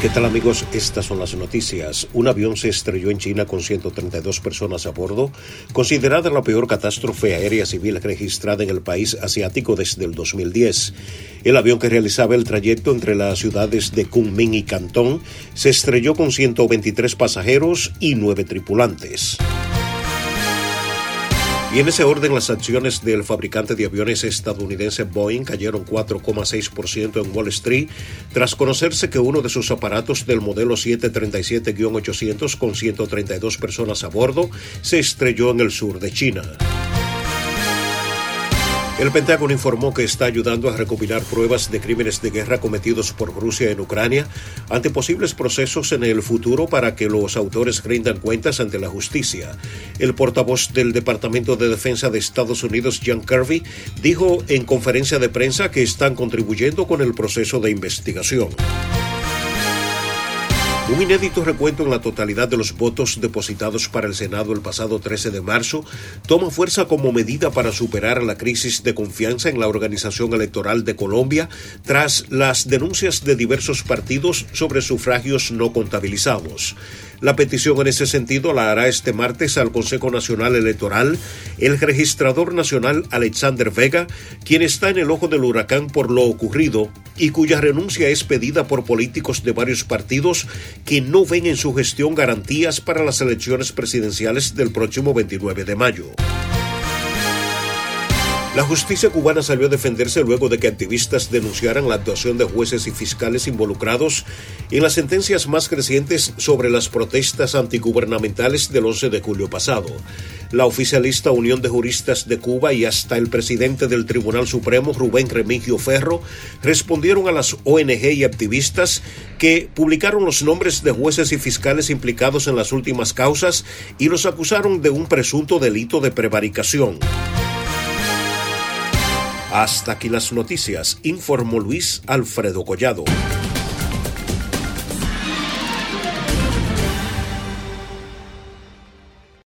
¿Qué tal amigos? Estas son las noticias. Un avión se estrelló en China con 132 personas a bordo, considerada la peor catástrofe aérea civil registrada en el país asiático desde el 2010. El avión que realizaba el trayecto entre las ciudades de Kunming y Cantón se estrelló con 123 pasajeros y 9 tripulantes. Y en ese orden, las acciones del fabricante de aviones estadounidense Boeing cayeron 4,6% en Wall Street tras conocerse que uno de sus aparatos del modelo 737-800 con 132 personas a bordo se estrelló en el sur de China. El Pentágono informó que está ayudando a recopilar pruebas de crímenes de guerra cometidos por Rusia en Ucrania ante posibles procesos en el futuro para que los autores rindan cuentas ante la justicia. El portavoz del Departamento de Defensa de Estados Unidos, John Kirby, dijo en conferencia de prensa que están contribuyendo con el proceso de investigación. Un inédito recuento en la totalidad de los votos depositados para el Senado el pasado 13 de marzo toma fuerza como medida para superar la crisis de confianza en la organización electoral de Colombia tras las denuncias de diversos partidos sobre sufragios no contabilizados. La petición en ese sentido la hará este martes al Consejo Nacional Electoral el registrador nacional Alexander Vega, quien está en el ojo del huracán por lo ocurrido y cuya renuncia es pedida por políticos de varios partidos que no ven en su gestión garantías para las elecciones presidenciales del próximo 29 de mayo. La justicia cubana salió a defenderse luego de que activistas denunciaran la actuación de jueces y fiscales involucrados en las sentencias más recientes sobre las protestas antigubernamentales del 11 de julio pasado. La oficialista Unión de Juristas de Cuba y hasta el presidente del Tribunal Supremo, Rubén Remigio Ferro, respondieron a las ONG y activistas que publicaron los nombres de jueces y fiscales implicados en las últimas causas y los acusaron de un presunto delito de prevaricación. Hasta aquí las noticias, informó Luis Alfredo Collado.